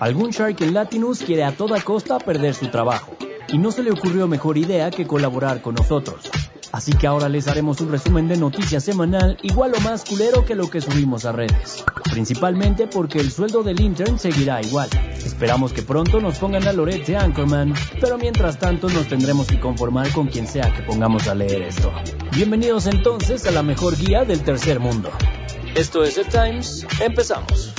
Algún Shark en Latinus quiere a toda costa perder su trabajo, y no se le ocurrió mejor idea que colaborar con nosotros. Así que ahora les haremos un resumen de noticias semanal igual o más culero que lo que subimos a redes. Principalmente porque el sueldo del intern seguirá igual. Esperamos que pronto nos pongan a Lorette Anchorman, pero mientras tanto nos tendremos que conformar con quien sea que pongamos a leer esto. Bienvenidos entonces a la mejor guía del tercer mundo. Esto es The Times, empezamos.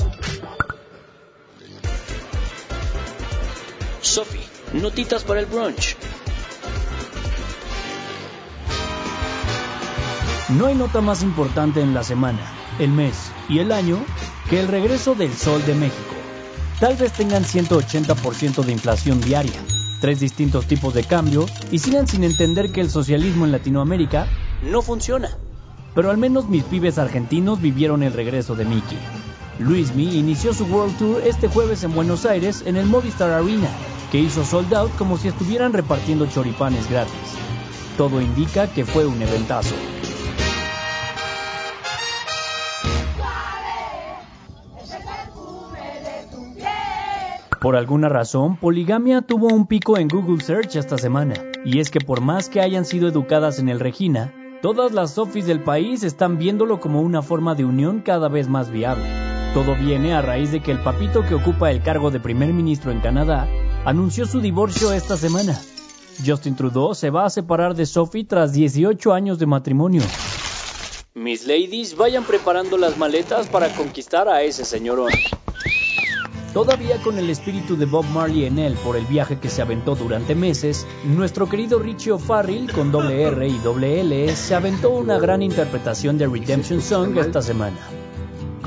Sophie, notitas para el brunch. No hay nota más importante en la semana, el mes y el año que el regreso del Sol de México. Tal vez tengan 180% de inflación diaria, tres distintos tipos de cambio y sigan sin entender que el socialismo en Latinoamérica no funciona. Pero al menos mis pibes argentinos vivieron el regreso de Mickey. Luismi inició su World Tour este jueves en Buenos Aires en el Movistar Arena, que hizo sold out como si estuvieran repartiendo choripanes gratis. Todo indica que fue un eventazo. Por alguna razón, poligamia tuvo un pico en Google Search esta semana, y es que por más que hayan sido educadas en el Regina, todas las Sofis del país están viéndolo como una forma de unión cada vez más viable. Todo viene a raíz de que el papito que ocupa el cargo de primer ministro en Canadá anunció su divorcio esta semana. Justin Trudeau se va a separar de Sophie tras 18 años de matrimonio. Mis ladies, vayan preparando las maletas para conquistar a ese señorón. Todavía con el espíritu de Bob Marley en él por el viaje que se aventó durante meses, nuestro querido Richie O'Farrill con doble R y doble L se aventó una gran interpretación de Redemption Song esta semana.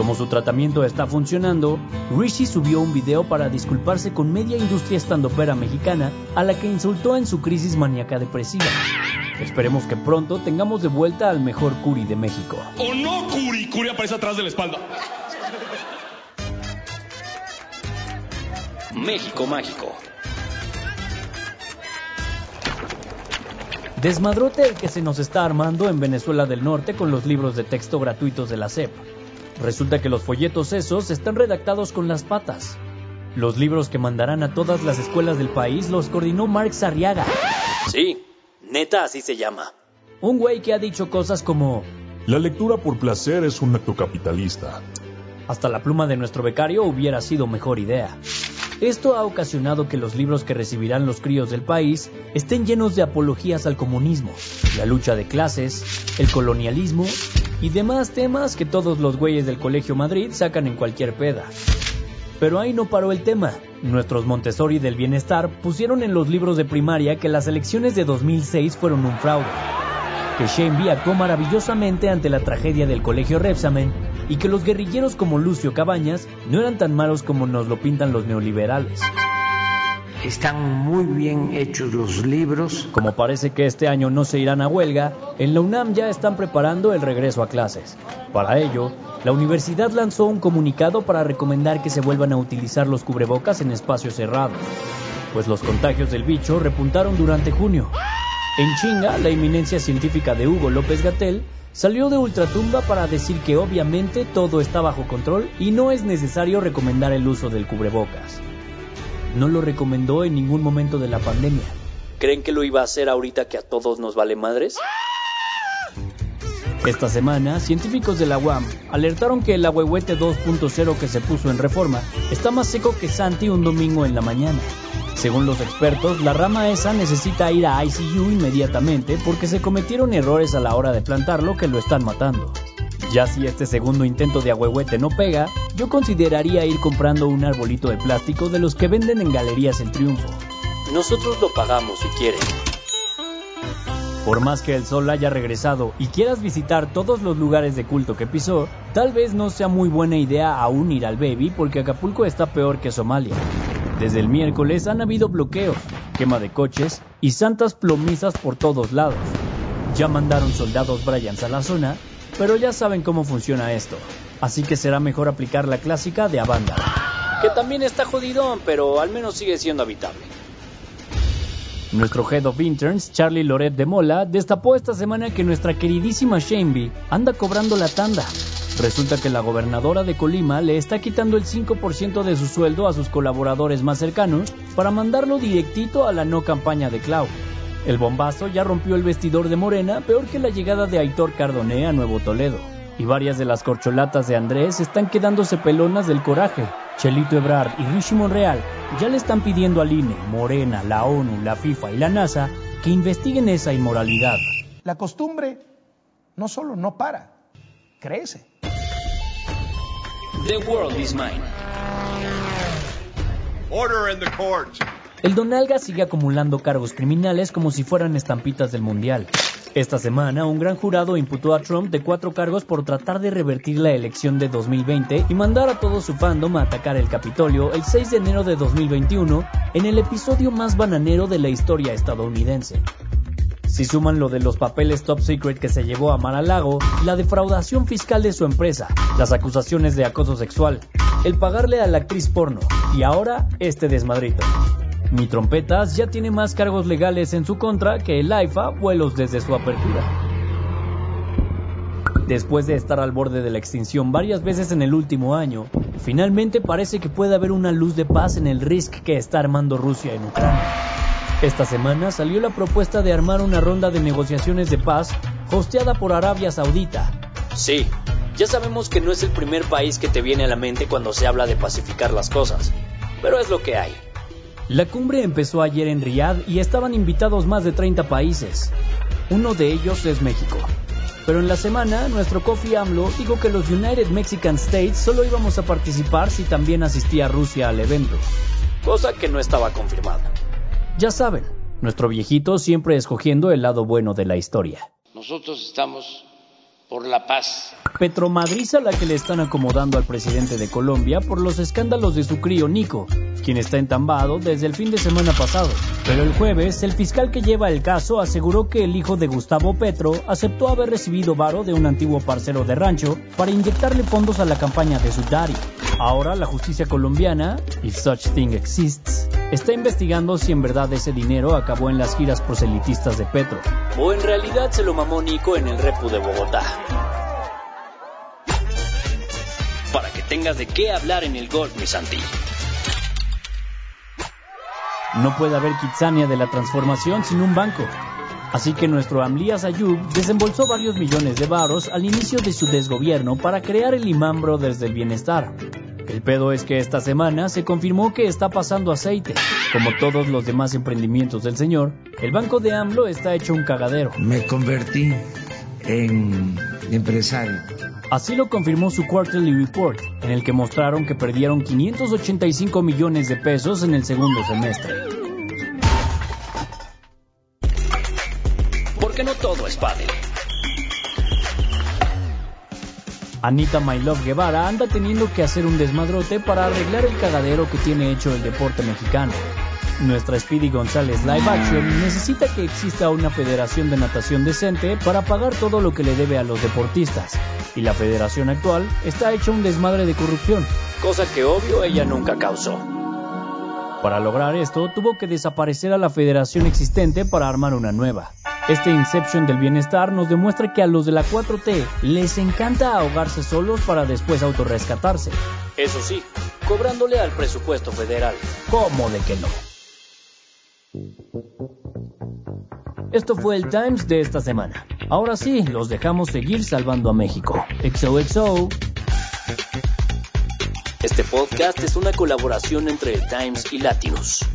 Como su tratamiento está funcionando, Richie subió un video para disculparse con media industria estandopera mexicana a la que insultó en su crisis maníaca depresiva. Esperemos que pronto tengamos de vuelta al mejor Curi de México. ¿O no, Curi? Curi aparece atrás de la espalda. México Mágico. Desmadrote el que se nos está armando en Venezuela del Norte con los libros de texto gratuitos de la SEP. Resulta que los folletos esos están redactados con las patas. Los libros que mandarán a todas las escuelas del país los coordinó Mark Sarriaga. Sí, neta así se llama. Un güey que ha dicho cosas como... La lectura por placer es un acto capitalista. Hasta la pluma de nuestro becario hubiera sido mejor idea. Esto ha ocasionado que los libros que recibirán los críos del país estén llenos de apologías al comunismo, la lucha de clases, el colonialismo y demás temas que todos los güeyes del Colegio Madrid sacan en cualquier peda. Pero ahí no paró el tema. Nuestros Montessori del Bienestar pusieron en los libros de primaria que las elecciones de 2006 fueron un fraude, que Shane actuó maravillosamente ante la tragedia del Colegio Repsamen y que los guerrilleros como Lucio Cabañas no eran tan malos como nos lo pintan los neoliberales. Están muy bien hechos los libros. Como parece que este año no se irán a huelga, en la UNAM ya están preparando el regreso a clases. Para ello, la universidad lanzó un comunicado para recomendar que se vuelvan a utilizar los cubrebocas en espacios cerrados, pues los contagios del bicho repuntaron durante junio. En Chinga, la eminencia científica de Hugo López Gatel salió de Ultratumba para decir que obviamente todo está bajo control y no es necesario recomendar el uso del cubrebocas. No lo recomendó en ningún momento de la pandemia. ¿Creen que lo iba a hacer ahorita que a todos nos vale madres? Esta semana, científicos de la UAM alertaron que el ahuehuete 2.0 que se puso en reforma está más seco que Santi un domingo en la mañana. Según los expertos, la rama esa necesita ir a ICU inmediatamente porque se cometieron errores a la hora de plantarlo que lo están matando. Ya si este segundo intento de ahuehuete no pega, yo consideraría ir comprando un arbolito de plástico de los que venden en Galerías El Triunfo. Nosotros lo pagamos si quieren. Por más que el sol haya regresado y quieras visitar todos los lugares de culto que pisó, tal vez no sea muy buena idea aún ir al baby porque Acapulco está peor que Somalia. Desde el miércoles han habido bloqueos, quema de coches y santas plomizas por todos lados. Ya mandaron soldados Bryans a la zona, pero ya saben cómo funciona esto, así que será mejor aplicar la clásica de Abanda, que también está jodidón, pero al menos sigue siendo habitable. Nuestro Head of Interns, Charlie Loret de Mola, destapó esta semana que nuestra queridísima Shameby anda cobrando la tanda. Resulta que la gobernadora de Colima le está quitando el 5% de su sueldo a sus colaboradores más cercanos para mandarlo directito a la no campaña de Clau. El bombazo ya rompió el vestidor de Morena, peor que la llegada de Aitor Cardoné a Nuevo Toledo. Y varias de las corcholatas de Andrés están quedándose pelonas del coraje. Chelito Ebrard y Rishi Monreal ya le están pidiendo al INE, Morena, la ONU, la FIFA y la NASA que investiguen esa inmoralidad. La costumbre no solo no para, crece. The world is mine. Order in the court. El Donalga sigue acumulando cargos criminales como si fueran estampitas del Mundial. Esta semana, un gran jurado imputó a Trump de cuatro cargos por tratar de revertir la elección de 2020 y mandar a todo su fandom a atacar el Capitolio el 6 de enero de 2021 en el episodio más bananero de la historia estadounidense. Si suman lo de los papeles top secret que se llevó a Mar-a-Lago, la defraudación fiscal de su empresa, las acusaciones de acoso sexual, el pagarle a la actriz porno y ahora este desmadrito. Mi Trompetas ya tiene más cargos legales en su contra que el AIFA vuelos desde su apertura. Después de estar al borde de la extinción varias veces en el último año, finalmente parece que puede haber una luz de paz en el RISC que está armando Rusia en Ucrania. Esta semana salió la propuesta de armar una ronda de negociaciones de paz hosteada por Arabia Saudita. Sí, ya sabemos que no es el primer país que te viene a la mente cuando se habla de pacificar las cosas, pero es lo que hay. La cumbre empezó ayer en Riyadh y estaban invitados más de 30 países. Uno de ellos es México. Pero en la semana, nuestro Kofi AMLO dijo que los United Mexican States solo íbamos a participar si también asistía Rusia al evento, cosa que no estaba confirmada. Ya saben, nuestro viejito siempre escogiendo el lado bueno de la historia. Nosotros estamos por la paz. Petromadrid a la que le están acomodando al presidente de Colombia por los escándalos de su crío Nico, quien está entambado desde el fin de semana pasado. Pero el jueves, el fiscal que lleva el caso aseguró que el hijo de Gustavo Petro aceptó haber recibido varo de un antiguo parcero de rancho para inyectarle fondos a la campaña de su daddy. Ahora la justicia colombiana, if such thing exists, está investigando si en verdad ese dinero acabó en las giras proselitistas de Petro. O en realidad se lo mamó Nico en el repu de Bogotá. Para que tengas de qué hablar en el golf, mi Santi. No puede haber Kitsania de la transformación sin un banco. Así que nuestro Amlías Ayub desembolsó varios millones de varos al inicio de su desgobierno para crear el Imán Brothers del Bienestar. El pedo es que esta semana se confirmó que está pasando aceite. Como todos los demás emprendimientos del señor, el banco de AMLO está hecho un cagadero. Me convertí en empresario. Así lo confirmó su Quarterly Report, en el que mostraron que perdieron 585 millones de pesos en el segundo semestre. Porque no todo es padre. Anita My Love Guevara anda teniendo que hacer un desmadrote para arreglar el cagadero que tiene hecho el deporte mexicano. Nuestra Speedy González Live Action necesita que exista una federación de natación decente para pagar todo lo que le debe a los deportistas. Y la federación actual está hecha un desmadre de corrupción, cosa que obvio ella nunca causó. Para lograr esto, tuvo que desaparecer a la federación existente para armar una nueva. Este Inception del bienestar nos demuestra que a los de la 4T les encanta ahogarse solos para después autorrescatarse. Eso sí, cobrándole al presupuesto federal. ¿Cómo de que no? Esto fue el Times de esta semana. Ahora sí, los dejamos seguir salvando a México. XOXO. Este podcast es una colaboración entre el Times y Latinos.